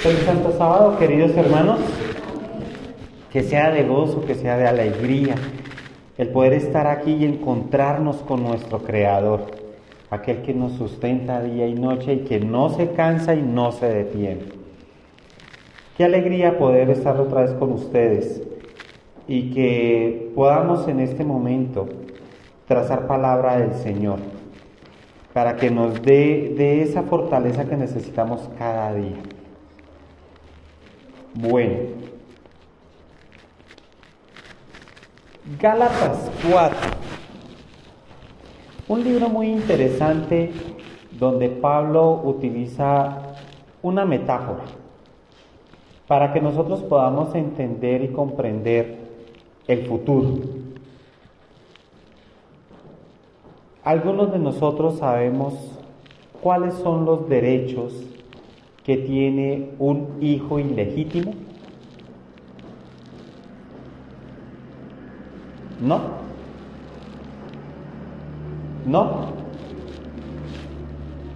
Feliz Santo Sábado, queridos hermanos. Que sea de gozo, que sea de alegría, el poder estar aquí y encontrarnos con nuestro Creador, aquel que nos sustenta día y noche y que no se cansa y no se detiene. Qué alegría poder estar otra vez con ustedes y que podamos en este momento trazar palabra del Señor para que nos dé de esa fortaleza que necesitamos cada día. Bueno, Gálatas 4, un libro muy interesante donde Pablo utiliza una metáfora para que nosotros podamos entender y comprender el futuro. Algunos de nosotros sabemos cuáles son los derechos que tiene un hijo ilegítimo. ¿No? ¿No?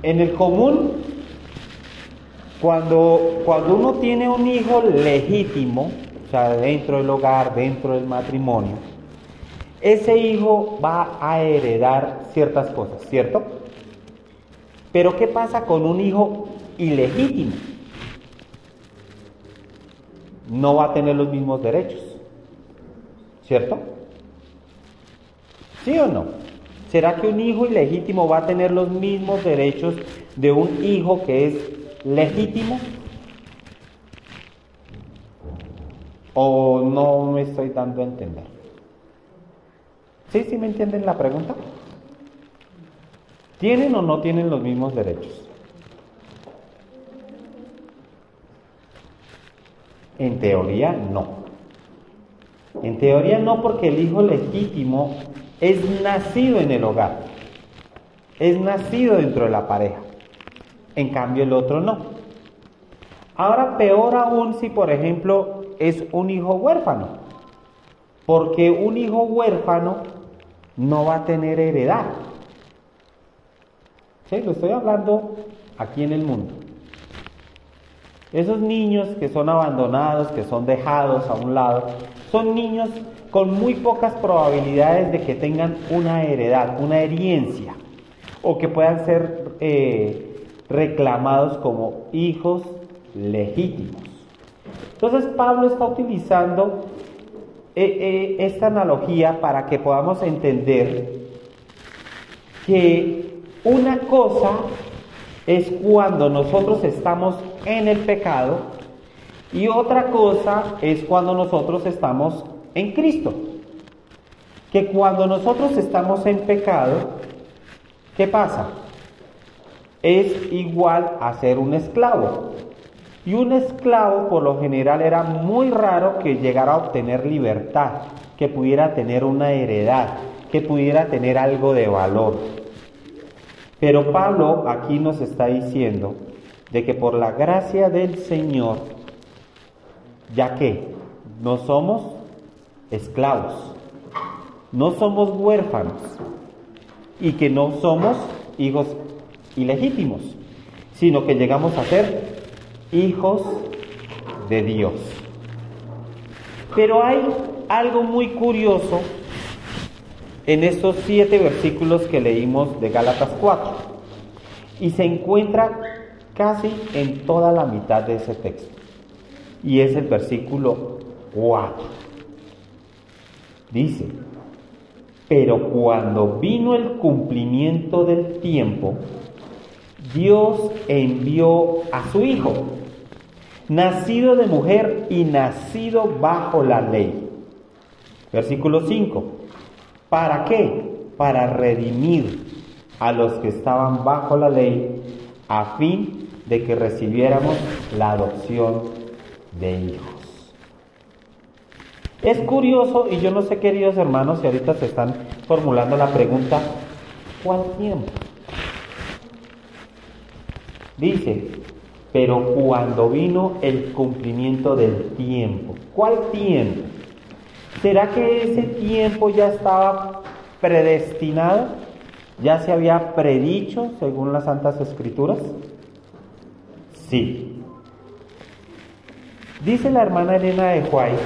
En el común, cuando, cuando uno tiene un hijo legítimo, o sea, dentro del hogar, dentro del matrimonio, ese hijo va a heredar ciertas cosas, ¿cierto? Pero ¿qué pasa con un hijo ilegítimo? No va a tener los mismos derechos, ¿cierto? ¿Sí o no? ¿Será que un hijo ilegítimo va a tener los mismos derechos de un hijo que es legítimo? ¿O no me estoy dando a entender? ¿Sí, sí me entienden la pregunta? ¿Tienen o no tienen los mismos derechos? En teoría no. En teoría no porque el hijo legítimo es nacido en el hogar, es nacido dentro de la pareja. En cambio el otro no. Ahora peor aún si por ejemplo es un hijo huérfano, porque un hijo huérfano no va a tener heredad. Sí, lo estoy hablando aquí en el mundo. Esos niños que son abandonados, que son dejados a un lado, son niños con muy pocas probabilidades de que tengan una heredad, una herencia, o que puedan ser eh, reclamados como hijos legítimos. Entonces Pablo está utilizando eh, eh, esta analogía para que podamos entender que una cosa es cuando nosotros estamos en el pecado y otra cosa es cuando nosotros estamos en Cristo. Que cuando nosotros estamos en pecado, ¿qué pasa? Es igual a ser un esclavo. Y un esclavo por lo general era muy raro que llegara a obtener libertad, que pudiera tener una heredad, que pudiera tener algo de valor. Pero Pablo aquí nos está diciendo de que por la gracia del Señor, ya que no somos esclavos, no somos huérfanos y que no somos hijos ilegítimos, sino que llegamos a ser hijos de Dios. Pero hay algo muy curioso en estos siete versículos que leímos de Gálatas 4 y se encuentra casi en toda la mitad de ese texto y es el versículo 4. Dice, pero cuando vino el cumplimiento del tiempo, Dios envió a su Hijo, nacido de mujer y nacido bajo la ley. Versículo 5. ¿Para qué? Para redimir a los que estaban bajo la ley, a fin de que recibiéramos la adopción de hijos. Es curioso, y yo no sé, queridos hermanos, si ahorita se están formulando la pregunta, ¿cuál tiempo? Dice, pero cuando vino el cumplimiento del tiempo, ¿cuál tiempo? ¿Será que ese tiempo ya estaba predestinado? ¿Ya se había predicho según las Santas Escrituras? Sí. Dice la hermana Elena de White,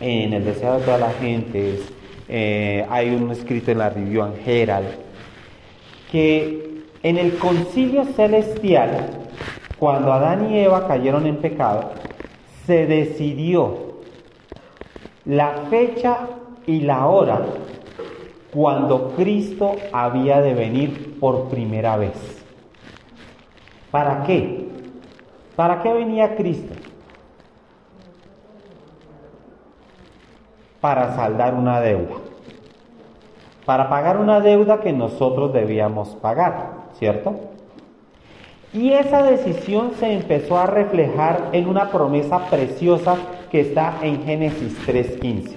en El deseo de todas las gentes, eh, hay un escrito en la Review and que en el concilio celestial, cuando Adán y Eva cayeron en pecado, se decidió la fecha y la hora cuando Cristo había de venir por primera vez. ¿Para qué? ¿Para qué venía Cristo? Para saldar una deuda. Para pagar una deuda que nosotros debíamos pagar, ¿cierto? Y esa decisión se empezó a reflejar en una promesa preciosa que está en Génesis 3.15.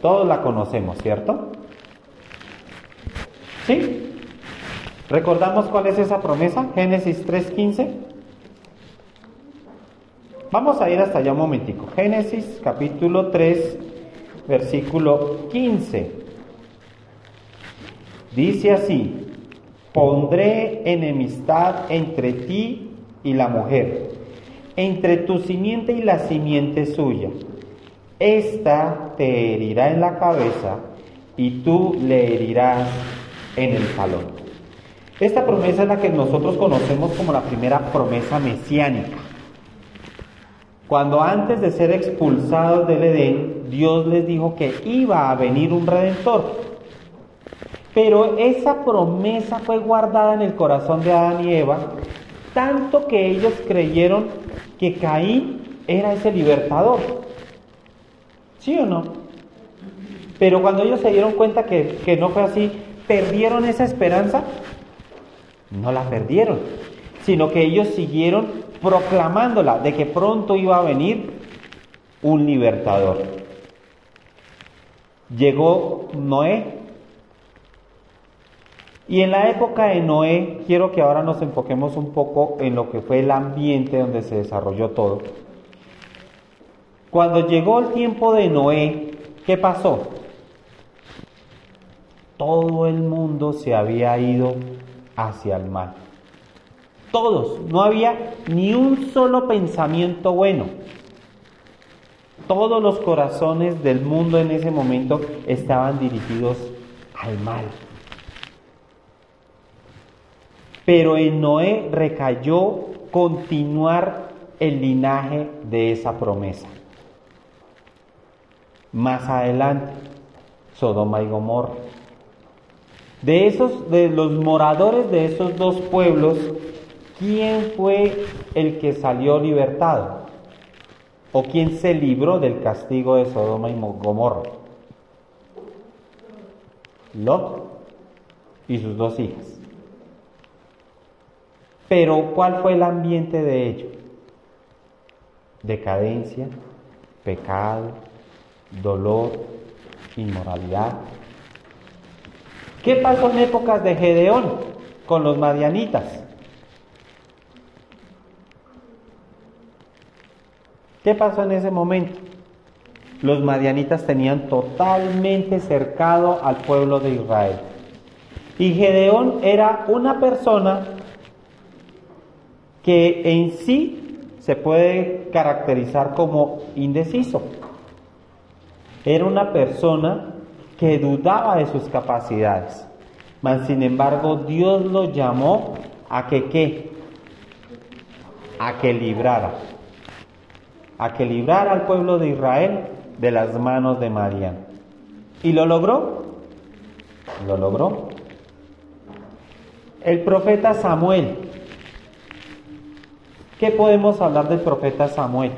Todos la conocemos, ¿cierto? ¿Sí? ¿Recordamos cuál es esa promesa? Génesis 3.15. Vamos a ir hasta allá un momentico. Génesis capítulo 3, versículo 15. Dice así, pondré enemistad entre ti y la mujer, entre tu simiente y la simiente suya. Esta te herirá en la cabeza y tú le herirás en el talón. Esta promesa es la que nosotros conocemos como la primera promesa mesiánica. Cuando antes de ser expulsados del Edén, Dios les dijo que iba a venir un redentor, pero esa promesa fue guardada en el corazón de Adán y Eva, tanto que ellos creyeron que Caín era ese libertador. ¿Sí o no? Pero cuando ellos se dieron cuenta que, que no fue así, ¿perdieron esa esperanza? No la perdieron, sino que ellos siguieron proclamándola de que pronto iba a venir un libertador. Llegó Noé y en la época de Noé, quiero que ahora nos enfoquemos un poco en lo que fue el ambiente donde se desarrolló todo. Cuando llegó el tiempo de Noé, ¿qué pasó? Todo el mundo se había ido hacia el mal. Todos, no había ni un solo pensamiento bueno. Todos los corazones del mundo en ese momento estaban dirigidos al mal. Pero en Noé recayó continuar el linaje de esa promesa. Más adelante, Sodoma y Gomorra. De esos, de los moradores de esos dos pueblos, ¿quién fue el que salió libertado? ¿O quién se libró del castigo de Sodoma y Gomorra? Lot y sus dos hijas. Pero ¿cuál fue el ambiente de ello? Decadencia, pecado, dolor, inmoralidad. ¿Qué pasó en épocas de Gedeón con los madianitas? ¿Qué pasó en ese momento? Los madianitas tenían totalmente cercado al pueblo de Israel. Y Gedeón era una persona que en sí se puede caracterizar como indeciso. Era una persona que dudaba de sus capacidades, mas sin embargo Dios lo llamó a que qué? A que librara, a que librara al pueblo de Israel de las manos de Madian. ¿Y lo logró? Lo logró. El profeta Samuel ¿Qué podemos hablar del profeta Samuel?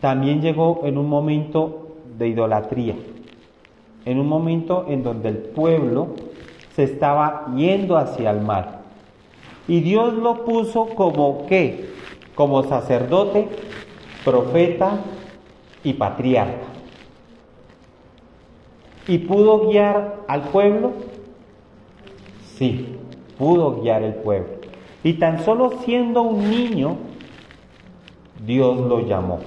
También llegó en un momento de idolatría, en un momento en donde el pueblo se estaba yendo hacia el mal. Y Dios lo puso como qué? Como sacerdote, profeta y patriarca. ¿Y pudo guiar al pueblo? Sí pudo guiar el pueblo. Y tan solo siendo un niño, Dios lo llamó.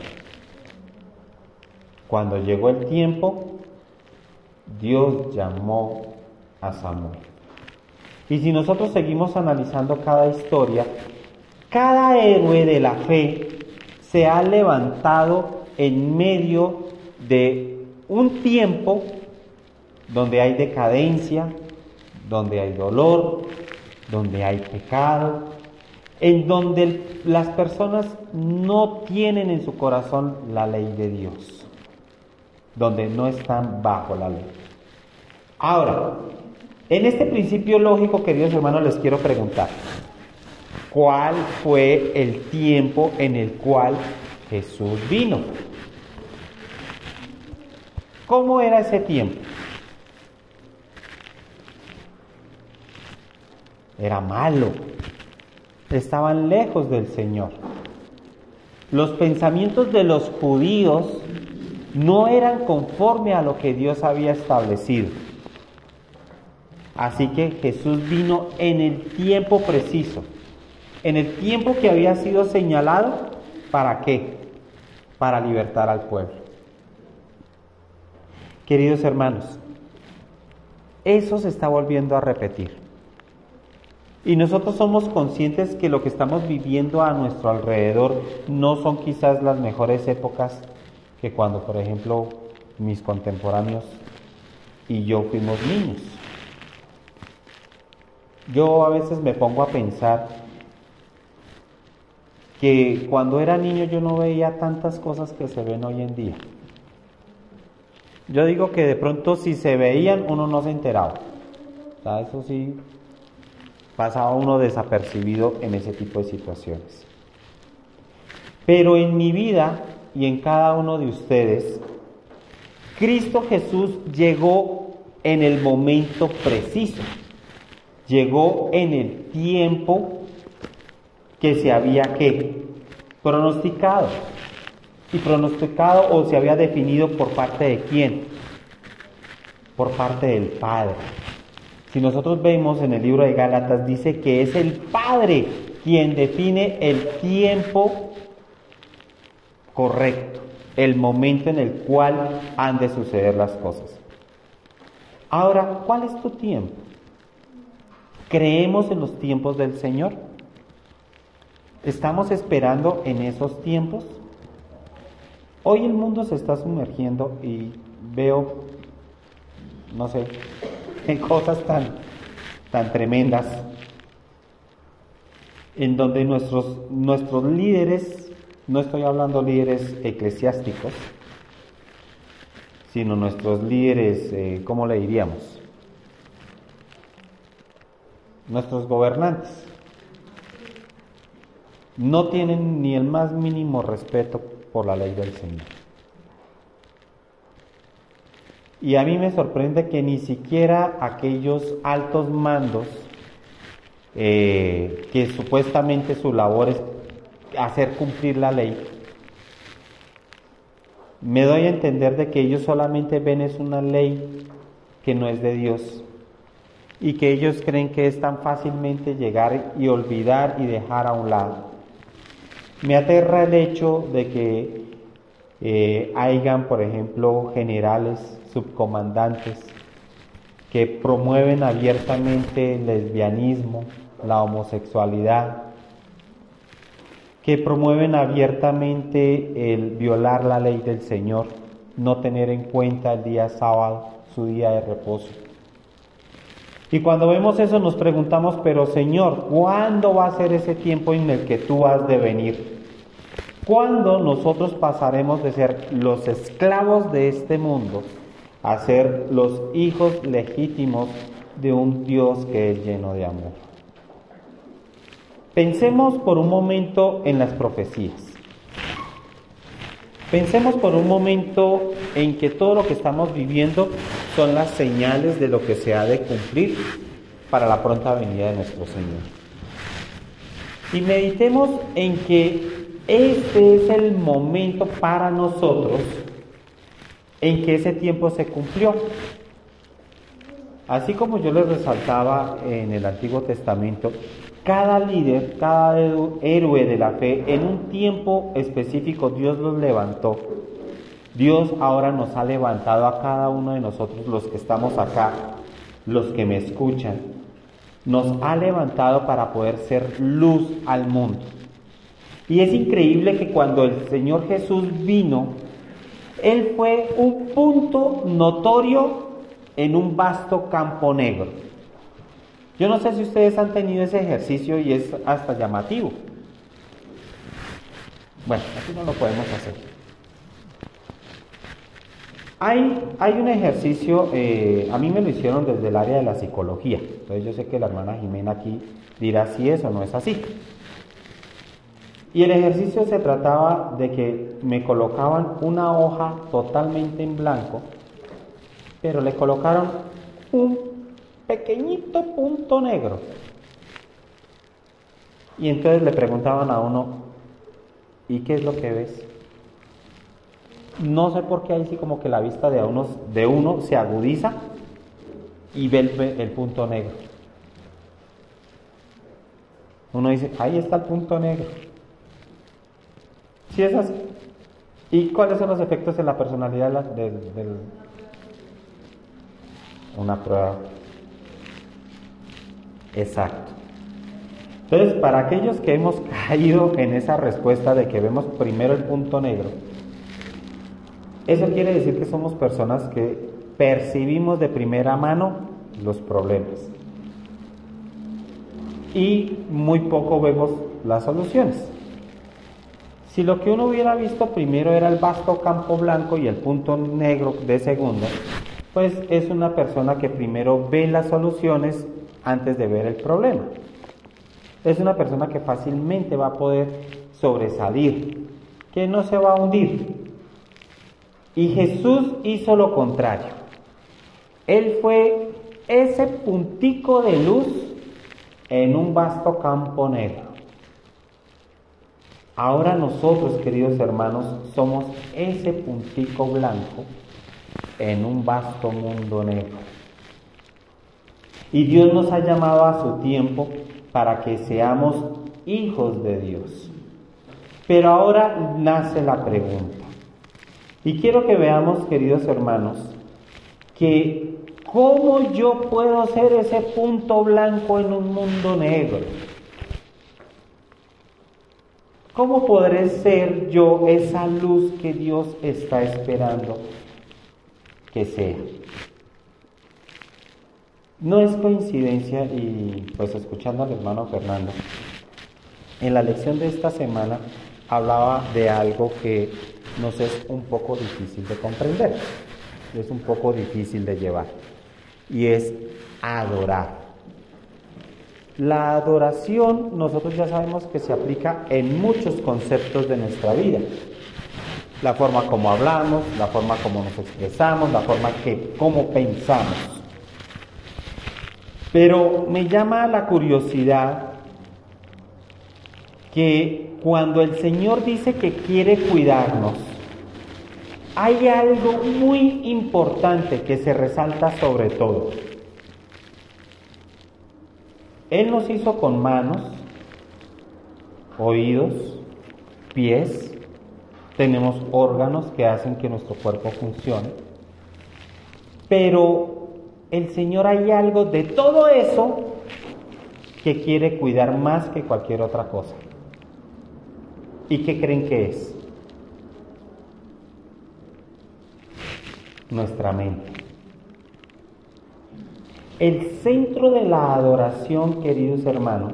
Cuando llegó el tiempo, Dios llamó a Samuel. Y si nosotros seguimos analizando cada historia, Cada héroe de la fe se ha levantado en medio de un tiempo donde hay decadencia, donde hay dolor, donde hay pecado, en donde las personas no tienen en su corazón la ley de Dios, donde no están bajo la ley. Ahora, en este principio lógico, queridos hermanos, les quiero preguntar, ¿cuál fue el tiempo en el cual Jesús vino? ¿Cómo era ese tiempo? Era malo. Estaban lejos del Señor. Los pensamientos de los judíos no eran conforme a lo que Dios había establecido. Así que Jesús vino en el tiempo preciso, en el tiempo que había sido señalado, ¿para qué? Para libertar al pueblo. Queridos hermanos, eso se está volviendo a repetir. Y nosotros somos conscientes que lo que estamos viviendo a nuestro alrededor no son quizás las mejores épocas que cuando, por ejemplo, mis contemporáneos y yo fuimos niños. Yo a veces me pongo a pensar que cuando era niño yo no veía tantas cosas que se ven hoy en día. Yo digo que de pronto si se veían uno no se enteraba. O eso sí, pasaba uno desapercibido en ese tipo de situaciones. Pero en mi vida y en cada uno de ustedes, Cristo Jesús llegó en el momento preciso, llegó en el tiempo que se había que pronosticado. Y pronosticado o se había definido por parte de quién? Por parte del Padre. Si nosotros vemos en el libro de Gálatas, dice que es el Padre quien define el tiempo correcto, el momento en el cual han de suceder las cosas. Ahora, ¿cuál es tu tiempo? ¿Creemos en los tiempos del Señor? ¿Estamos esperando en esos tiempos? Hoy el mundo se está sumergiendo y veo, no sé, en cosas tan, tan tremendas, en donde nuestros, nuestros líderes, no estoy hablando líderes eclesiásticos, sino nuestros líderes, eh, ¿cómo le diríamos? Nuestros gobernantes no tienen ni el más mínimo respeto por la ley del Señor. Y a mí me sorprende que ni siquiera aquellos altos mandos, eh, que supuestamente su labor es hacer cumplir la ley, me doy a entender de que ellos solamente ven es una ley que no es de Dios y que ellos creen que es tan fácilmente llegar y olvidar y dejar a un lado. Me aterra el hecho de que eh, hayan, por ejemplo, generales subcomandantes que promueven abiertamente el lesbianismo, la homosexualidad, que promueven abiertamente el violar la ley del Señor, no tener en cuenta el día sábado, su día de reposo. Y cuando vemos eso nos preguntamos, pero Señor, ¿cuándo va a ser ese tiempo en el que tú has de venir? ¿Cuándo nosotros pasaremos de ser los esclavos de este mundo a ser los hijos legítimos de un Dios que es lleno de amor. Pensemos por un momento en las profecías. Pensemos por un momento en que todo lo que estamos viviendo son las señales de lo que se ha de cumplir para la pronta venida de nuestro Señor. Y meditemos en que este es el momento para nosotros en que ese tiempo se cumplió. Así como yo les resaltaba en el Antiguo Testamento, cada líder, cada héroe de la fe, en un tiempo específico Dios los levantó. Dios ahora nos ha levantado a cada uno de nosotros, los que estamos acá, los que me escuchan. Nos ha levantado para poder ser luz al mundo. Y es increíble que cuando el Señor Jesús vino, Él fue un punto notorio en un vasto campo negro. Yo no sé si ustedes han tenido ese ejercicio y es hasta llamativo. Bueno, aquí no lo podemos hacer. Hay, hay un ejercicio, eh, a mí me lo hicieron desde el área de la psicología, entonces yo sé que la hermana Jimena aquí dirá si es o no es así. Y el ejercicio se trataba de que me colocaban una hoja totalmente en blanco, pero le colocaron un pequeñito punto negro. Y entonces le preguntaban a uno, ¿y qué es lo que ves? No sé por qué ahí sí como que la vista de uno, de uno se agudiza y ve el, el punto negro. Uno dice, ahí está el punto negro. Si es. ¿Y cuáles son los efectos en la personalidad del, una prueba? Exacto. Entonces, para aquellos que hemos caído en esa respuesta de que vemos primero el punto negro, eso quiere decir que somos personas que percibimos de primera mano los problemas y muy poco vemos las soluciones. Si lo que uno hubiera visto primero era el vasto campo blanco y el punto negro de segundo, pues es una persona que primero ve las soluciones antes de ver el problema. Es una persona que fácilmente va a poder sobresalir, que no se va a hundir. Y Jesús hizo lo contrario. Él fue ese puntico de luz en un vasto campo negro. Ahora nosotros, queridos hermanos, somos ese puntico blanco en un vasto mundo negro. Y Dios nos ha llamado a su tiempo para que seamos hijos de Dios. Pero ahora nace la pregunta. Y quiero que veamos, queridos hermanos, que cómo yo puedo ser ese punto blanco en un mundo negro. ¿Cómo podré ser yo esa luz que Dios está esperando que sea? No es coincidencia y pues escuchando al hermano Fernando, en la lección de esta semana hablaba de algo que nos es un poco difícil de comprender, es un poco difícil de llevar y es adorar. La adoración nosotros ya sabemos que se aplica en muchos conceptos de nuestra vida. La forma como hablamos, la forma como nos expresamos, la forma que como pensamos. Pero me llama la curiosidad que cuando el Señor dice que quiere cuidarnos, hay algo muy importante que se resalta sobre todo. Él nos hizo con manos, oídos, pies, tenemos órganos que hacen que nuestro cuerpo funcione. Pero el Señor hay algo de todo eso que quiere cuidar más que cualquier otra cosa. ¿Y qué creen que es? Nuestra mente. El centro de la adoración, queridos hermanos,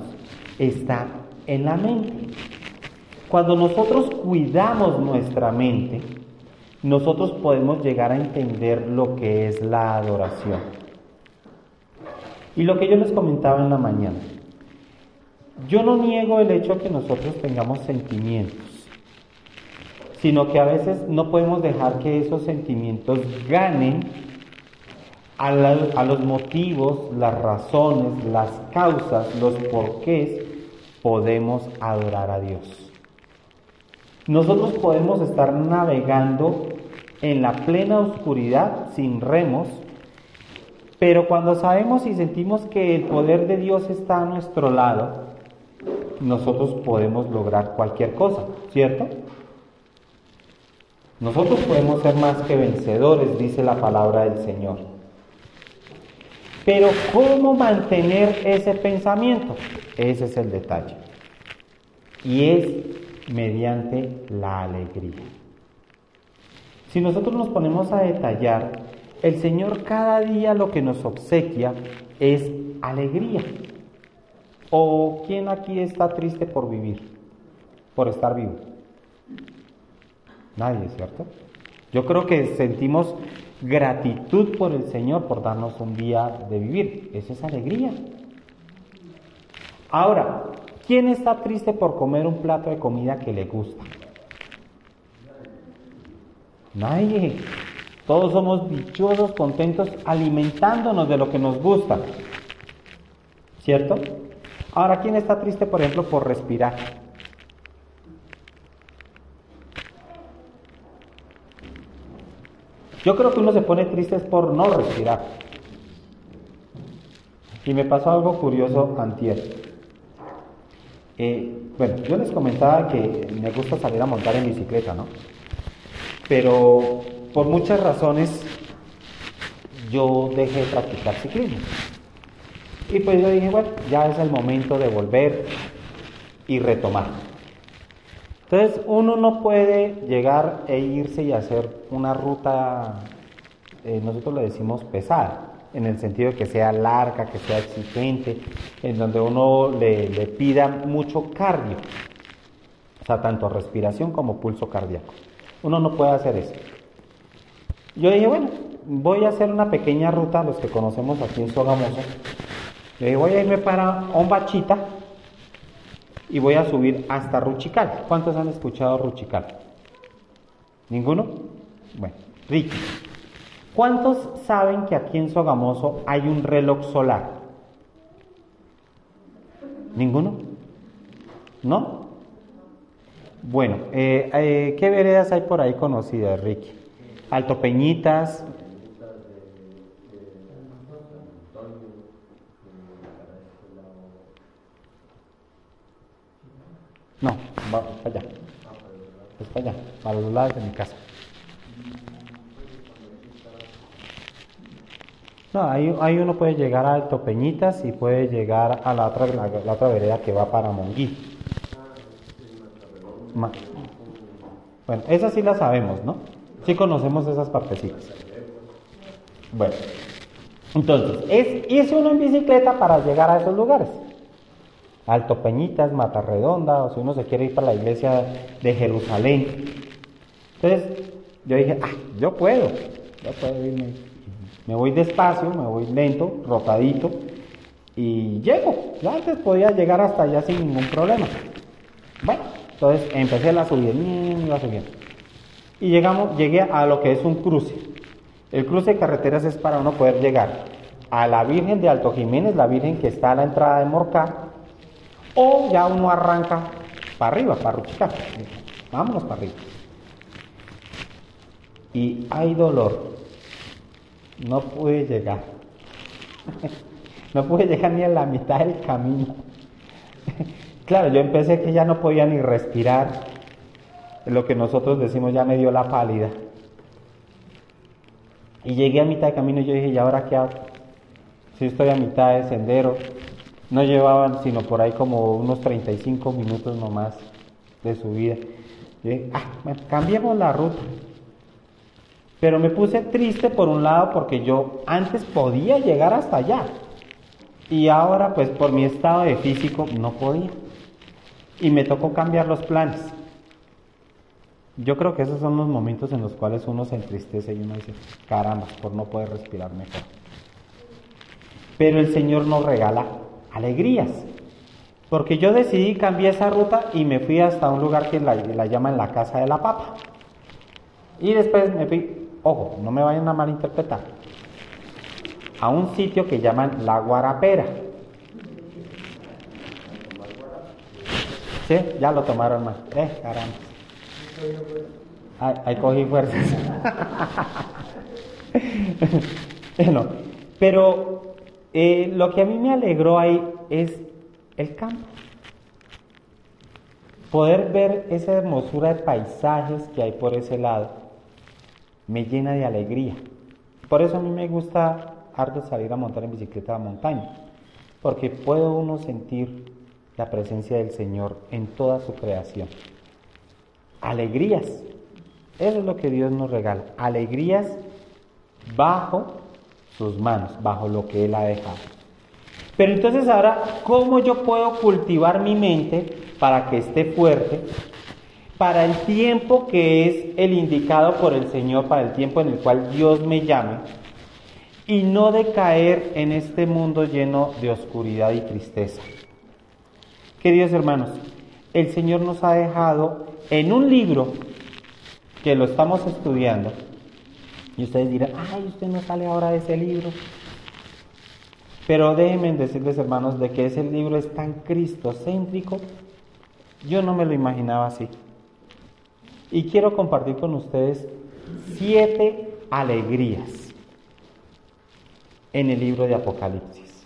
está en la mente. Cuando nosotros cuidamos nuestra mente, nosotros podemos llegar a entender lo que es la adoración. Y lo que yo les comentaba en la mañana, yo no niego el hecho de que nosotros tengamos sentimientos, sino que a veces no podemos dejar que esos sentimientos ganen a, los motivos, las razones, las causas, los porqués podemos adorar a Dios. Nosotros podemos estar navegando en la plena oscuridad sin remos, pero cuando sabemos y sentimos que el poder de Dios está a nuestro lado, nosotros podemos lograr cualquier cosa, ¿cierto? Nosotros podemos ser más que vencedores, dice la palabra del Señor. Pero ¿cómo mantener ese pensamiento? Ese es el detalle. Y es mediante la alegría. Si nosotros nos ponemos a detallar, el Señor cada día lo que nos obsequia es alegría. ¿O quién aquí está triste por vivir? Por estar vivo. Nadie, ¿cierto? Yo creo que sentimos gratitud por el Señor por darnos un día de vivir. Eso es alegría. Ahora, ¿quién está triste por comer un plato de comida que le gusta? Nadie. Todos somos dichosos, contentos, alimentándonos de lo que nos gusta. ¿Cierto? Ahora, ¿quién está triste, por ejemplo, por respirar? Yo creo que uno se pone triste por no respirar. Y me pasó algo curioso antier. Eh, bueno, yo les comentaba que me gusta salir a montar en bicicleta, ¿no? Pero por muchas razones yo dejé de practicar ciclismo. Y pues yo dije, bueno, ya es el momento de volver y retomar. Entonces uno no puede llegar e irse y hacer una ruta, eh, nosotros le decimos pesada, en el sentido de que sea larga, que sea exigente, en donde uno le, le pida mucho cardio, o sea, tanto respiración como pulso cardíaco. Uno no puede hacer eso. Yo dije, bueno, voy a hacer una pequeña ruta, los que conocemos aquí en Sogamoso. Le dije, voy a irme para Ombachita y voy a subir hasta Ruchical. ¿Cuántos han escuchado Ruchical? ¿Ninguno? Bueno, Ricky. ¿Cuántos saben que aquí en Sogamoso hay un reloj solar? ¿Ninguno? ¿No? Bueno, eh, eh, ¿qué veredas hay por ahí conocidas, Ricky? Alto Peñitas. No, va para allá. Es para allá, para los lados de mi casa. No, ahí, ahí, uno puede llegar a Alto Peñitas y puede llegar a la otra, la, otra vereda que va para Monguí. Bueno, esa sí la sabemos, ¿no? Sí conocemos esas partecitas. Bueno, entonces, es uno en bicicleta para llegar a esos lugares. Alto Peñitas, Mata Redonda, o si uno se quiere ir para la iglesia de Jerusalén. Entonces, yo dije, ah, yo puedo, yo puedo irme. Me voy despacio, me voy lento, rotadito, y llego. Ya antes podía llegar hasta allá sin ningún problema. Bueno, entonces empecé la subida, iba subiendo. Y llegamos, llegué a lo que es un cruce. El cruce de carreteras es para uno poder llegar a la Virgen de Alto Jiménez, la Virgen que está a la entrada de Morcá, o ya uno arranca para arriba, para Ruchica. Vámonos para arriba. Y hay dolor. No pude llegar. no pude llegar ni a la mitad del camino. claro, yo empecé que ya no podía ni respirar. Lo que nosotros decimos ya me dio la pálida. Y llegué a mitad de camino y yo dije, ¿y ahora qué hago? Si estoy a mitad de sendero, no llevaban sino por ahí como unos 35 minutos nomás de subida. Dije, ah, bueno, cambiemos la ruta. Pero me puse triste por un lado porque yo antes podía llegar hasta allá. Y ahora pues por mi estado de físico no podía. Y me tocó cambiar los planes. Yo creo que esos son los momentos en los cuales uno se entristece y uno dice, caramba, por no poder respirar mejor. Pero el Señor nos regala alegrías. Porque yo decidí cambiar esa ruta y me fui hasta un lugar que la, la llaman la Casa de la Papa. Y después me fui, ojo, no me vayan a malinterpretar, a un sitio que llaman La Guarapera. ¿Sí? Ya lo tomaron más. Eh, caramba. Ahí, cogí fuerzas. pero eh, lo que a mí me alegró ahí es el campo. Poder ver esa hermosura de paisajes que hay por ese lado me llena de alegría. Por eso a mí me gusta harto salir a montar en bicicleta a la montaña, porque puedo uno sentir la presencia del Señor en toda su creación. alegrías. Eso es lo que Dios nos regala, alegrías bajo sus manos, bajo lo que Él ha dejado. Pero entonces ahora, ¿cómo yo puedo cultivar mi mente para que esté fuerte? Para el tiempo que es el indicado por el Señor, para el tiempo en el cual Dios me llame, y no de caer en este mundo lleno de oscuridad y tristeza. Queridos hermanos, el Señor nos ha dejado en un libro que lo estamos estudiando, y ustedes dirán, ay, usted no sale ahora de ese libro. Pero déjenme decirles, hermanos, de que ese libro es tan cristocéntrico, yo no me lo imaginaba así. Y quiero compartir con ustedes siete alegrías en el libro de Apocalipsis.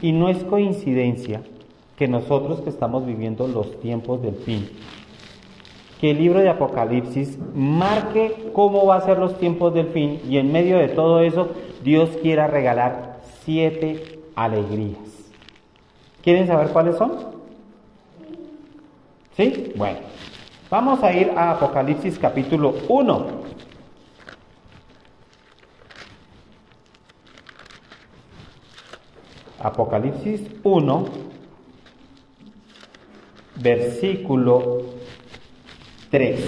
Y no es coincidencia que nosotros que estamos viviendo los tiempos del fin, que el libro de Apocalipsis marque cómo va a ser los tiempos del fin y en medio de todo eso Dios quiera regalar siete alegrías. ¿Quieren saber cuáles son? ¿Sí? Bueno, vamos a ir a Apocalipsis capítulo 1. Apocalipsis 1, versículo 3.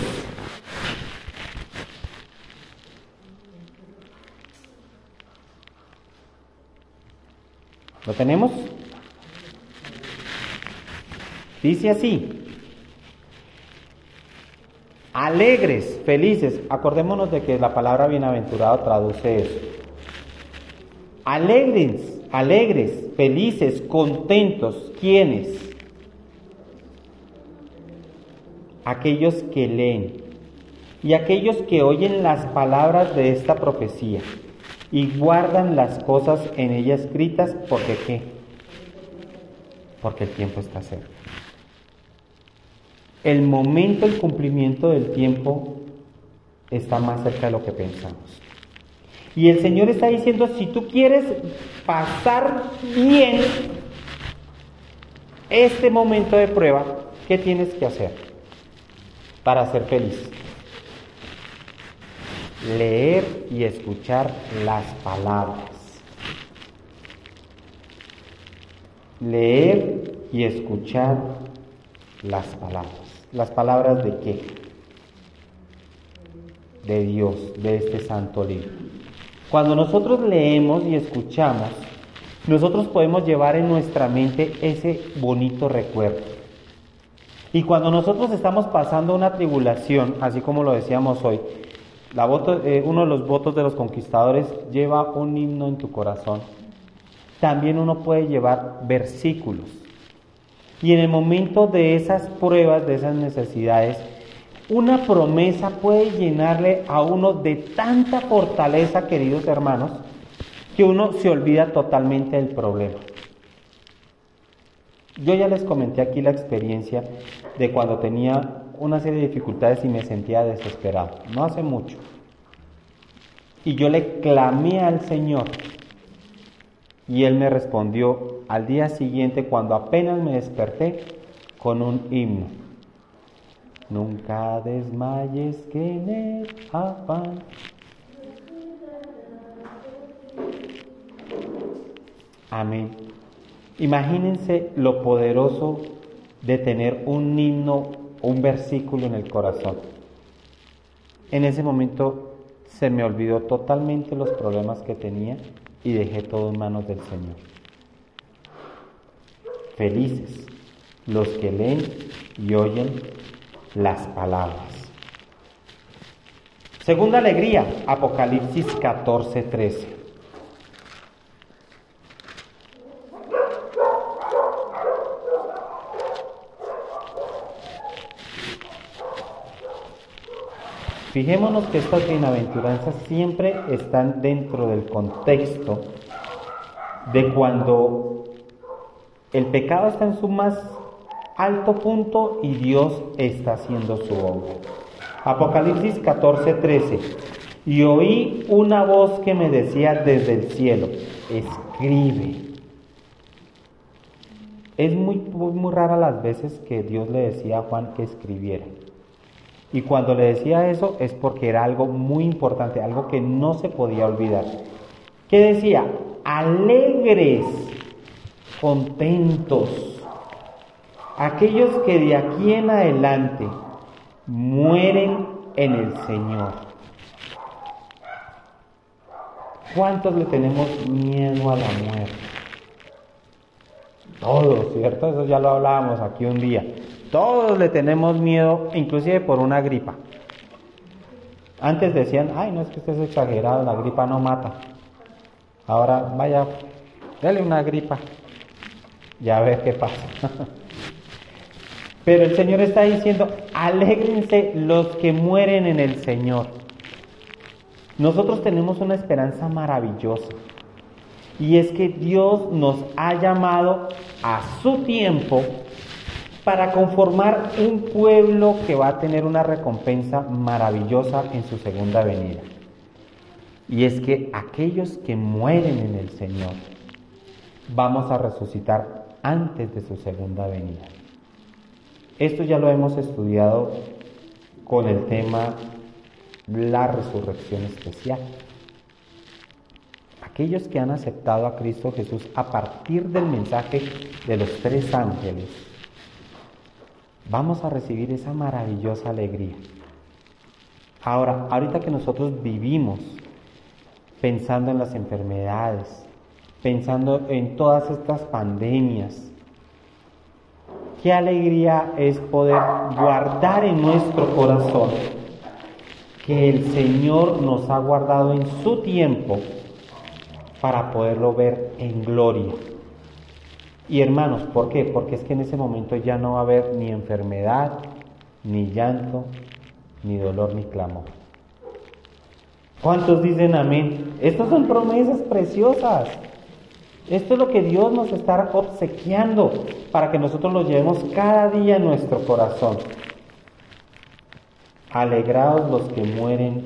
¿Lo tenemos? Dice así. Alegres, felices. Acordémonos de que la palabra bienaventurado traduce eso. Alegres alegres, felices, contentos. ¿Quiénes? Aquellos que leen y aquellos que oyen las palabras de esta profecía y guardan las cosas en ella escritas, porque qué? Porque el tiempo está cerca. El momento, el cumplimiento del tiempo está más cerca de lo que pensamos. Y el Señor está diciendo, si tú quieres pasar bien este momento de prueba, ¿qué tienes que hacer para ser feliz? Leer y escuchar las palabras. Leer y escuchar las palabras. ¿Las palabras de qué? De Dios, de este santo libro. Cuando nosotros leemos y escuchamos, nosotros podemos llevar en nuestra mente ese bonito recuerdo. Y cuando nosotros estamos pasando una tribulación, así como lo decíamos hoy, eh, uno de los votos de los conquistadores lleva un himno en tu corazón. También uno puede llevar versículos. Y en el momento de esas pruebas, de esas necesidades, una promesa puede llenarle a uno de tanta fortaleza, queridos hermanos, que uno se olvida totalmente del problema. Yo ya les comenté aquí la experiencia de cuando tenía una serie de dificultades y me sentía desesperado, no hace mucho. Y yo le clamé al Señor y Él me respondió al día siguiente cuando apenas me desperté con un himno. Nunca desmayes que en el afán. Amén. Imagínense lo poderoso de tener un himno, un versículo en el corazón. En ese momento se me olvidó totalmente los problemas que tenía y dejé todo en manos del Señor. Felices los que leen y oyen las palabras. Segunda alegría, Apocalipsis 14, 13. Fijémonos que estas bienaventuranzas siempre están dentro del contexto de cuando el pecado está en su más alto punto y Dios está haciendo su obra. Apocalipsis 14, 13. Y oí una voz que me decía desde el cielo, escribe, Es muy, muy, muy rara las veces que Dios le decía a Juan que escribiera. Y cuando le decía eso es porque era algo muy importante, algo que no se podía olvidar. ¿Qué decía? Alegres, contentos, aquellos que de aquí en adelante mueren en el Señor. ¿Cuántos le tenemos miedo a la muerte? Todos, ¿cierto? Eso ya lo hablábamos aquí un día. Todos le tenemos miedo, inclusive por una gripa. Antes decían, ay, no es que estés exagerado, la gripa no mata. Ahora, vaya, dale una gripa. Ya ver qué pasa. Pero el Señor está diciendo, alégrense los que mueren en el Señor. Nosotros tenemos una esperanza maravillosa. Y es que Dios nos ha llamado a su tiempo para conformar un pueblo que va a tener una recompensa maravillosa en su segunda venida. Y es que aquellos que mueren en el Señor, vamos a resucitar antes de su segunda venida. Esto ya lo hemos estudiado con el tema la resurrección especial. Aquellos que han aceptado a Cristo Jesús a partir del mensaje de los tres ángeles, vamos a recibir esa maravillosa alegría. Ahora, ahorita que nosotros vivimos pensando en las enfermedades, pensando en todas estas pandemias, Qué alegría es poder guardar en nuestro corazón que el Señor nos ha guardado en su tiempo para poderlo ver en gloria. Y hermanos, ¿por qué? Porque es que en ese momento ya no va a haber ni enfermedad, ni llanto, ni dolor, ni clamor. ¿Cuántos dicen amén? Estas son promesas preciosas. Esto es lo que Dios nos está obsequiando para que nosotros lo llevemos cada día en nuestro corazón. Alegraos los que mueren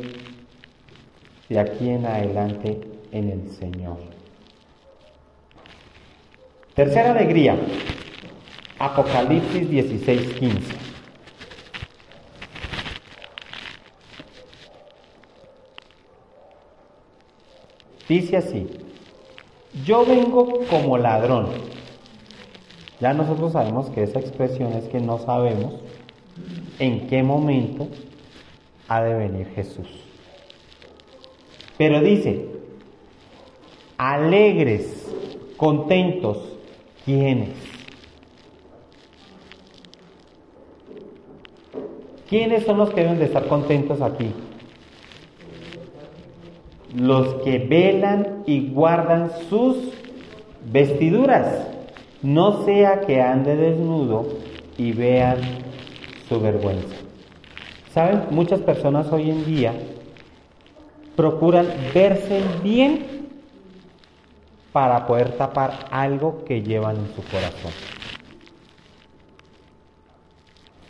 de aquí en adelante en el Señor. Tercera alegría, Apocalipsis 16, 15. Dice así, yo vengo como ladrón. Ya nosotros sabemos que esa expresión es que no sabemos en qué momento ha de venir Jesús. Pero dice, alegres, contentos, ¿quiénes? ¿Quiénes son los que deben de estar contentos aquí? los que velan y guardan sus vestiduras, no sea que ande desnudo y vean su vergüenza. ¿Saben? Muchas personas hoy en día procuran verse bien para poder tapar algo que llevan en su corazón.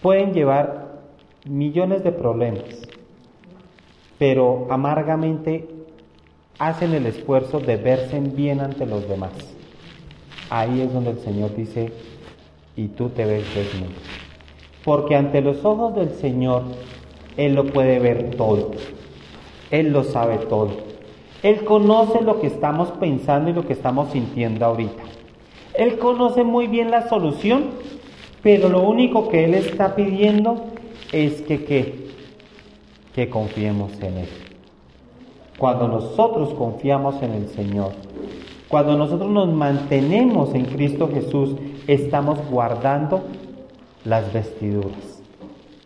Pueden llevar millones de problemas, pero amargamente hacen el esfuerzo de verse bien ante los demás. Ahí es donde el Señor dice, y tú te ves desnudo. Porque ante los ojos del Señor, Él lo puede ver todo. Él lo sabe todo. Él conoce lo que estamos pensando y lo que estamos sintiendo ahorita. Él conoce muy bien la solución, pero lo único que Él está pidiendo es que, que, que confiemos en Él. Cuando nosotros confiamos en el Señor, cuando nosotros nos mantenemos en Cristo Jesús, estamos guardando las vestiduras,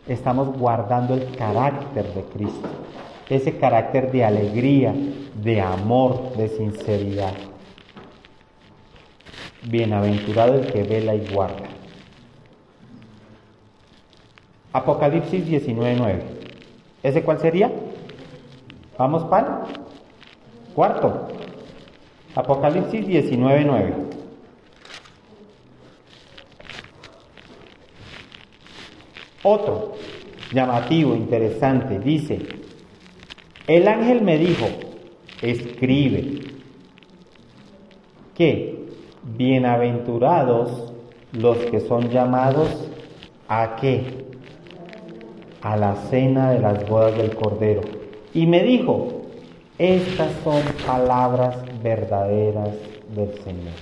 estamos guardando el carácter de Cristo, ese carácter de alegría, de amor, de sinceridad. Bienaventurado el que vela y guarda. Apocalipsis 19:9. ¿Ese cuál sería? Vamos para cuarto. Apocalipsis 19:9. Otro llamativo, interesante, dice, el ángel me dijo, escribe que bienaventurados los que son llamados a qué? A la cena de las bodas del Cordero. Y me dijo, estas son palabras verdaderas del Señor.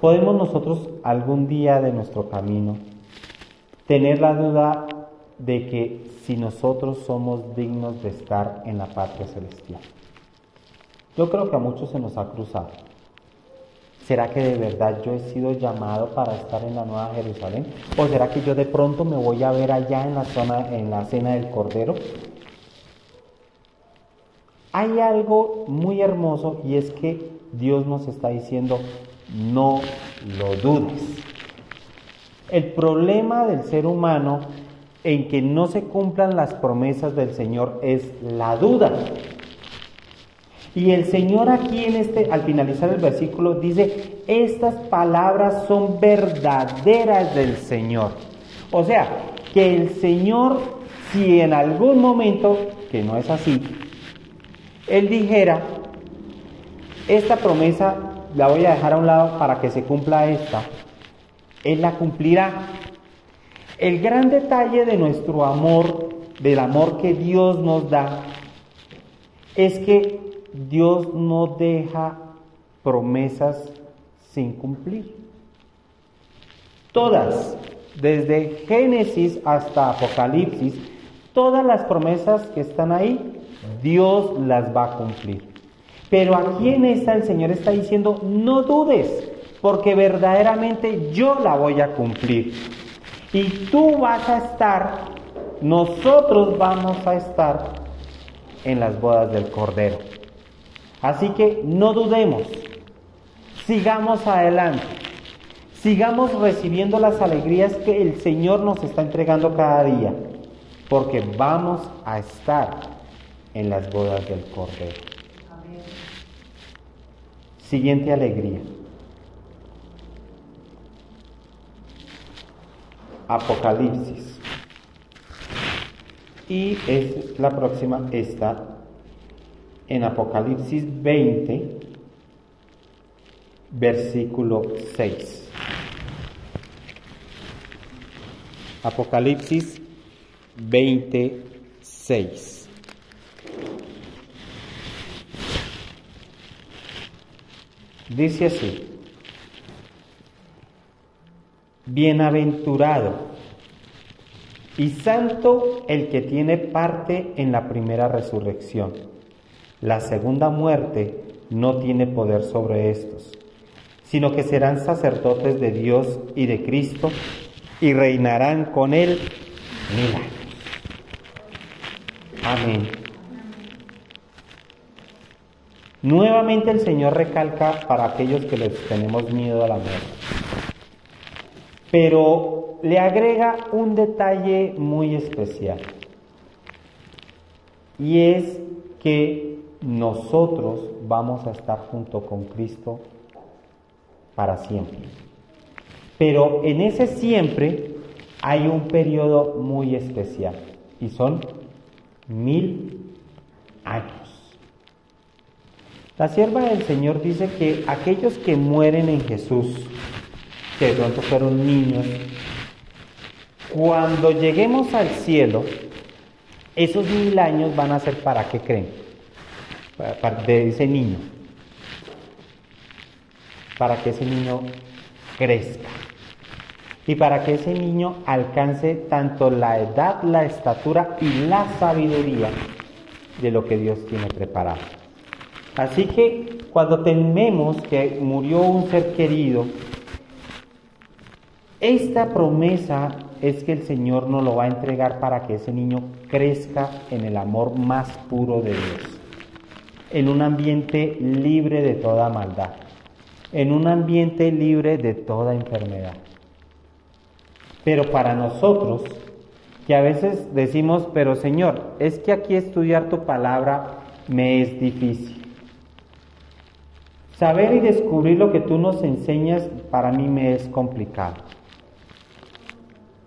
¿Podemos nosotros algún día de nuestro camino tener la duda de que si nosotros somos dignos de estar en la patria celestial? Yo creo que a muchos se nos ha cruzado. ¿Será que de verdad yo he sido llamado para estar en la Nueva Jerusalén? ¿O será que yo de pronto me voy a ver allá en la zona, en la cena del Cordero? Hay algo muy hermoso y es que Dios nos está diciendo, no lo dudes. El problema del ser humano en que no se cumplan las promesas del Señor es la duda. Y el Señor aquí en este, al finalizar el versículo, dice, estas palabras son verdaderas del Señor. O sea, que el Señor, si en algún momento, que no es así, Él dijera, esta promesa la voy a dejar a un lado para que se cumpla esta, Él la cumplirá. El gran detalle de nuestro amor, del amor que Dios nos da, es que Dios no deja promesas sin cumplir. Todas, desde Génesis hasta Apocalipsis, todas las promesas que están ahí, Dios las va a cumplir. Pero aquí en esta el Señor está diciendo, no dudes, porque verdaderamente yo la voy a cumplir. Y tú vas a estar, nosotros vamos a estar en las bodas del Cordero. Así que no dudemos, sigamos adelante, sigamos recibiendo las alegrías que el Señor nos está entregando cada día, porque vamos a estar en las bodas del Cordero. Siguiente alegría. Apocalipsis. Y es la próxima, esta en Apocalipsis 20, versículo 6. Apocalipsis 26. Dice así, bienaventurado y santo el que tiene parte en la primera resurrección. La segunda muerte no tiene poder sobre estos, sino que serán sacerdotes de Dios y de Cristo y reinarán con Él mil años. Amén. Nuevamente el Señor recalca para aquellos que les tenemos miedo a la muerte. Pero le agrega un detalle muy especial. Y es que nosotros vamos a estar junto con Cristo para siempre. Pero en ese siempre hay un periodo muy especial y son mil años. La sierva del Señor dice que aquellos que mueren en Jesús, que de pronto fueron niños, cuando lleguemos al cielo, esos mil años van a ser para qué creen? de ese niño, para que ese niño crezca y para que ese niño alcance tanto la edad, la estatura y la sabiduría de lo que Dios tiene preparado. Así que cuando tememos que murió un ser querido, esta promesa es que el Señor nos lo va a entregar para que ese niño crezca en el amor más puro de Dios en un ambiente libre de toda maldad, en un ambiente libre de toda enfermedad. Pero para nosotros, que a veces decimos, pero Señor, es que aquí estudiar tu palabra me es difícil. Saber y descubrir lo que tú nos enseñas para mí me es complicado.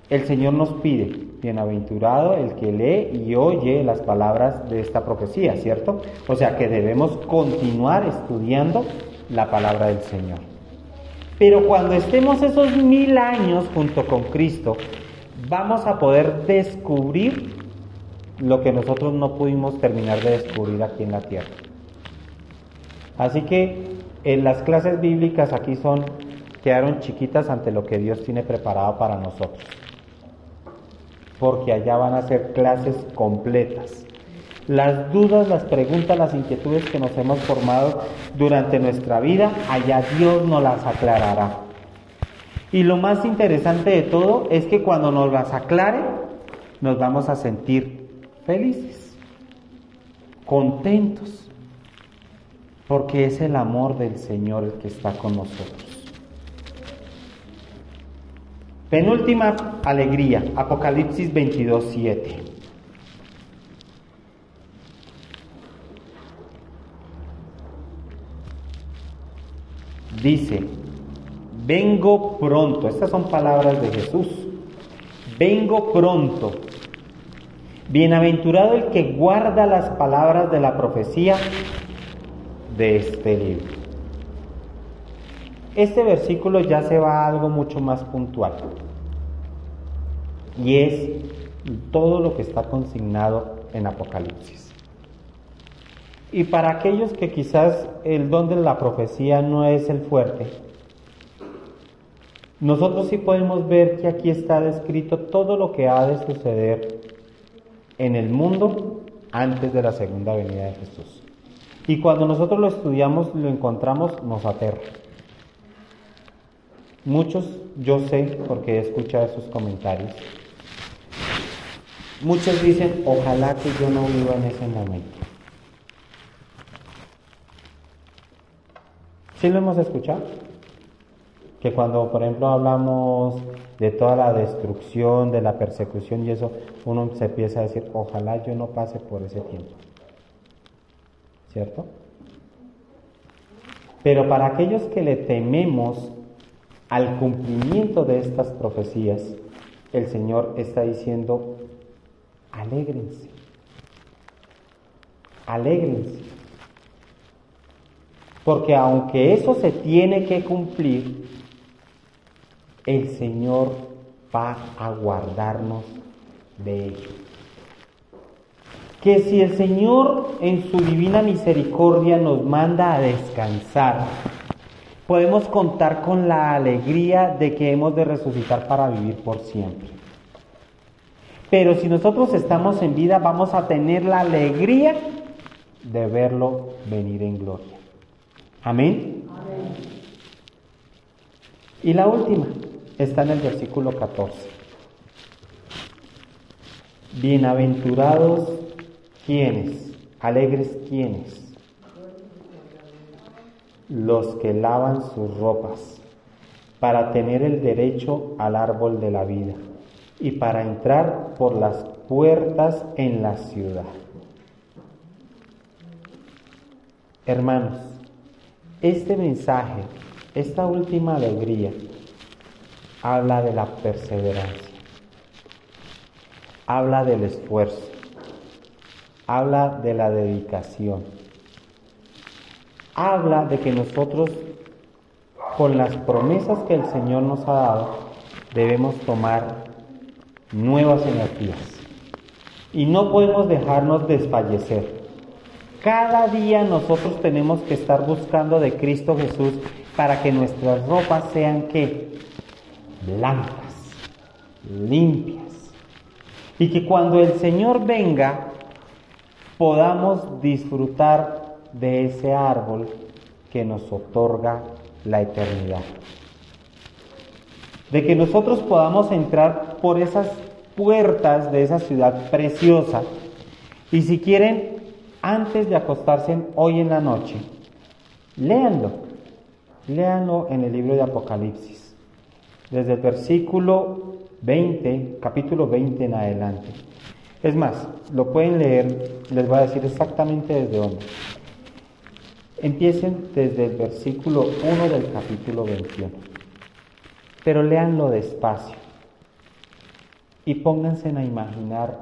El Señor nos pide, bienaventurado el que lee y oye las palabras de esta profecía, ¿cierto? O sea que debemos continuar estudiando la palabra del Señor. Pero cuando estemos esos mil años junto con Cristo, vamos a poder descubrir lo que nosotros no pudimos terminar de descubrir aquí en la tierra. Así que en las clases bíblicas aquí son quedaron chiquitas ante lo que Dios tiene preparado para nosotros. Porque allá van a ser clases completas. Las dudas, las preguntas, las inquietudes que nos hemos formado durante nuestra vida, allá Dios nos las aclarará. Y lo más interesante de todo es que cuando nos las aclare, nos vamos a sentir felices, contentos, porque es el amor del Señor el que está con nosotros. Penúltima alegría, Apocalipsis 22, 7. Dice, vengo pronto, estas son palabras de Jesús, vengo pronto. Bienaventurado el que guarda las palabras de la profecía de este libro. Este versículo ya se va a algo mucho más puntual y es todo lo que está consignado en Apocalipsis. Y para aquellos que quizás el don de la profecía no es el fuerte, nosotros sí podemos ver que aquí está descrito todo lo que ha de suceder en el mundo antes de la segunda venida de Jesús. Y cuando nosotros lo estudiamos, lo encontramos, nos aterra. Muchos, yo sé, porque he escuchado sus comentarios, muchos dicen, ojalá que yo no viva en ese momento. ¿Sí lo hemos escuchado? Que cuando, por ejemplo, hablamos de toda la destrucción, de la persecución y eso, uno se empieza a decir, ojalá yo no pase por ese tiempo. ¿Cierto? Pero para aquellos que le tememos al cumplimiento de estas profecías, el Señor está diciendo, alégrense, alégrense. Porque aunque eso se tiene que cumplir, el Señor va a guardarnos de ello. Que si el Señor en su divina misericordia nos manda a descansar, podemos contar con la alegría de que hemos de resucitar para vivir por siempre. Pero si nosotros estamos en vida, vamos a tener la alegría de verlo venir en gloria. Amén. Y la última está en el versículo 14. Bienaventurados quienes, alegres quienes los que lavan sus ropas, para tener el derecho al árbol de la vida y para entrar por las puertas en la ciudad. Hermanos, este mensaje, esta última alegría, habla de la perseverancia, habla del esfuerzo, habla de la dedicación habla de que nosotros, con las promesas que el Señor nos ha dado, debemos tomar nuevas energías. Y no podemos dejarnos desfallecer. Cada día nosotros tenemos que estar buscando de Cristo Jesús para que nuestras ropas sean que blancas, limpias. Y que cuando el Señor venga podamos disfrutar de ese árbol que nos otorga la eternidad. De que nosotros podamos entrar por esas puertas de esa ciudad preciosa y si quieren, antes de acostarse hoy en la noche, léanlo, léanlo en el libro de Apocalipsis, desde el versículo 20, capítulo 20 en adelante. Es más, lo pueden leer, les voy a decir exactamente desde dónde. Empiecen desde el versículo 1 del capítulo 21, pero léanlo despacio y pónganse a imaginar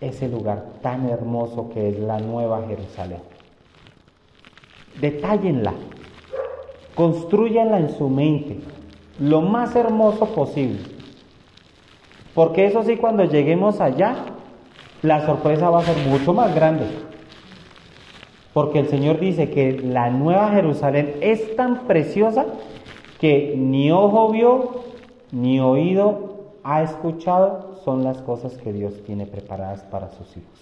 ese lugar tan hermoso que es la Nueva Jerusalén. Detállenla, construyanla en su mente, lo más hermoso posible. Porque eso sí, cuando lleguemos allá, la sorpresa va a ser mucho más grande. Porque el Señor dice que la nueva Jerusalén es tan preciosa que ni ojo vio, ni oído ha escuchado, son las cosas que Dios tiene preparadas para sus hijos.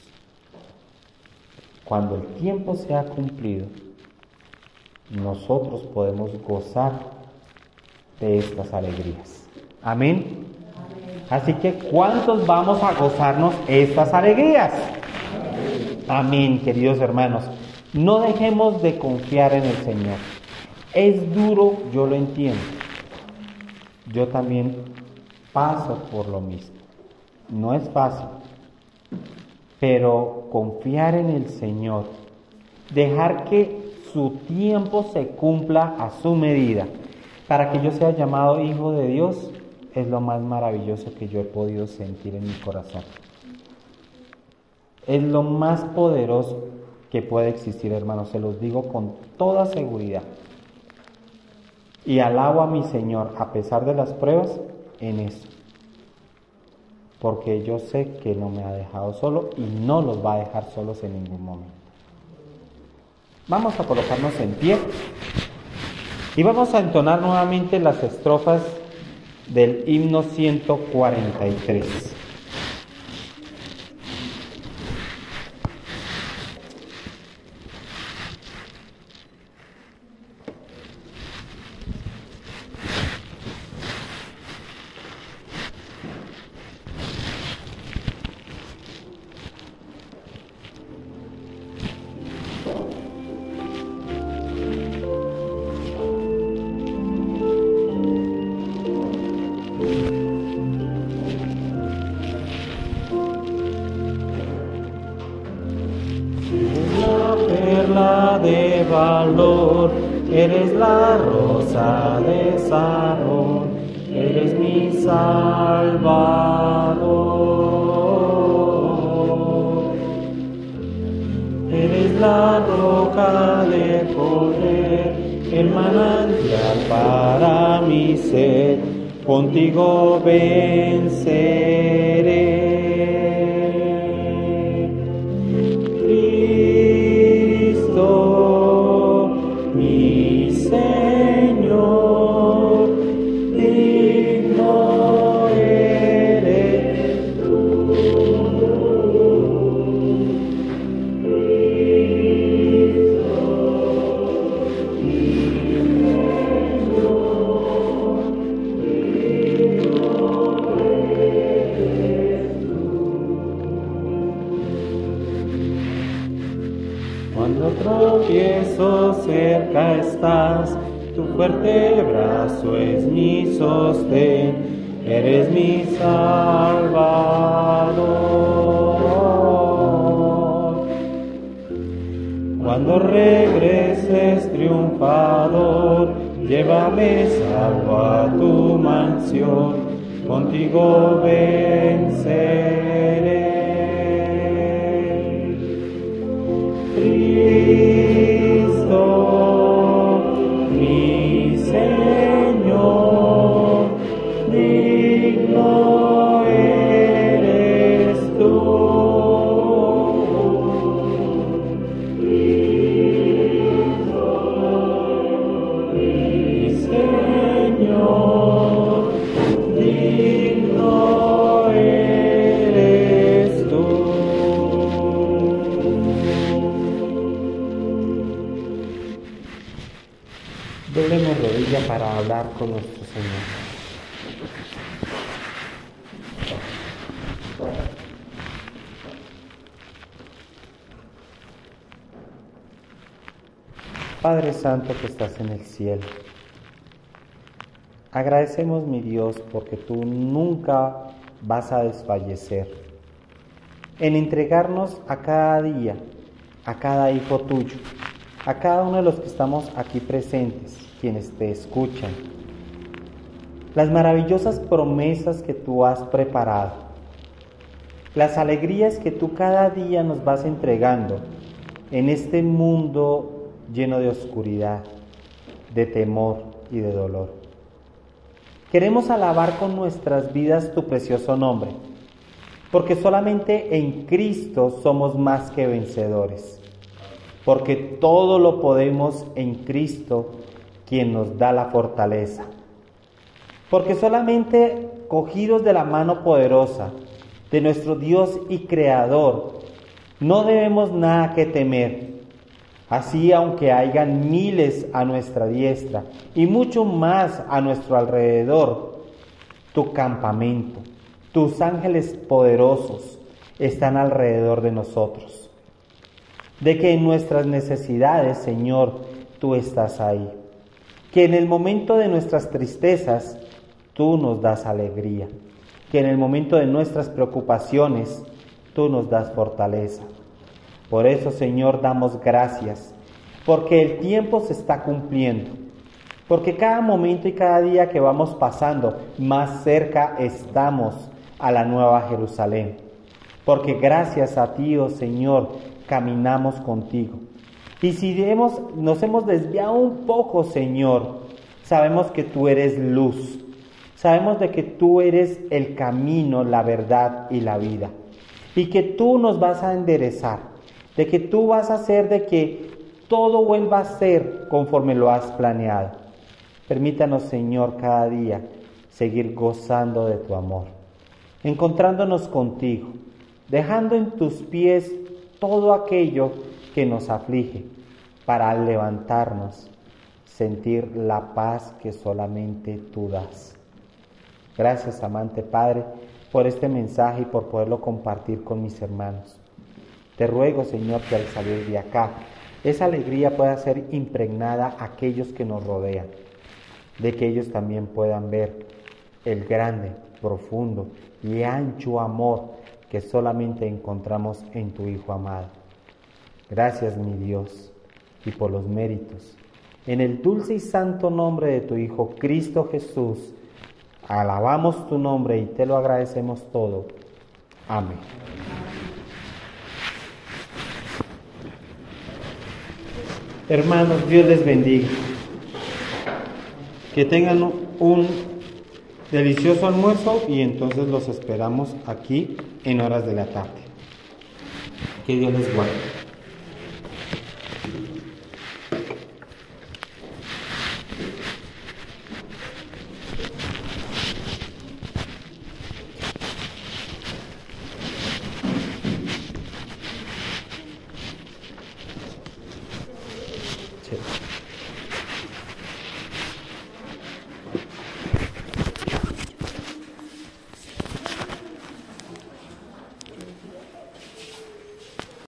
Cuando el tiempo se ha cumplido, nosotros podemos gozar de estas alegrías. Amén. Así que, ¿cuántos vamos a gozarnos estas alegrías? Amén, queridos hermanos. No dejemos de confiar en el Señor. Es duro, yo lo entiendo. Yo también paso por lo mismo. No es fácil. Pero confiar en el Señor, dejar que su tiempo se cumpla a su medida, para que yo sea llamado hijo de Dios, es lo más maravilloso que yo he podido sentir en mi corazón. Es lo más poderoso que puede existir, hermanos, se los digo con toda seguridad. Y alabo a mi Señor, a pesar de las pruebas, en eso. Porque yo sé que no me ha dejado solo y no los va a dejar solos en ningún momento. Vamos a colocarnos en pie y vamos a entonar nuevamente las estrofas del himno 143. Fuerte brazo es mi sostén, eres mi salvador. Cuando regreses triunfador, llévame salvo a tu mansión, contigo venceré. Señor, digno. Nuestro Señor. Padre Santo que estás en el cielo, agradecemos mi Dios porque tú nunca vas a desfallecer en entregarnos a cada día, a cada hijo tuyo, a cada uno de los que estamos aquí presentes, quienes te escuchan, las maravillosas promesas que tú has preparado, las alegrías que tú cada día nos vas entregando en este mundo lleno de oscuridad, de temor y de dolor. Queremos alabar con nuestras vidas tu precioso nombre, porque solamente en Cristo somos más que vencedores, porque todo lo podemos en Cristo, quien nos da la fortaleza. Porque solamente cogidos de la mano poderosa de nuestro Dios y Creador, no debemos nada que temer. Así aunque hayan miles a nuestra diestra y mucho más a nuestro alrededor, tu campamento, tus ángeles poderosos están alrededor de nosotros. De que en nuestras necesidades, Señor, tú estás ahí. Que en el momento de nuestras tristezas, tú nos das alegría. Que en el momento de nuestras preocupaciones, tú nos das fortaleza. Por eso, Señor, damos gracias, porque el tiempo se está cumpliendo, porque cada momento y cada día que vamos pasando, más cerca estamos a la nueva Jerusalén. Porque gracias a ti, oh Señor, caminamos contigo. Y si hemos, nos hemos desviado un poco, Señor, sabemos que tú eres luz. Sabemos de que tú eres el camino, la verdad y la vida. Y que tú nos vas a enderezar, de que tú vas a hacer de que todo vuelva a ser conforme lo has planeado. Permítanos, Señor, cada día seguir gozando de tu amor, encontrándonos contigo, dejando en tus pies todo aquello que nos aflige, para levantarnos sentir la paz que solamente tú das. Gracias, amante Padre por este mensaje y por poderlo compartir con mis hermanos. Te ruego, Señor, que al salir de acá, esa alegría pueda ser impregnada a aquellos que nos rodean, de que ellos también puedan ver el grande, profundo y ancho amor que solamente encontramos en tu Hijo amado. Gracias, mi Dios, y por los méritos. En el dulce y santo nombre de tu Hijo Cristo Jesús, Alabamos tu nombre y te lo agradecemos todo. Amén. Hermanos, Dios les bendiga. Que tengan un delicioso almuerzo y entonces los esperamos aquí en horas de la tarde. Que Dios les guarde.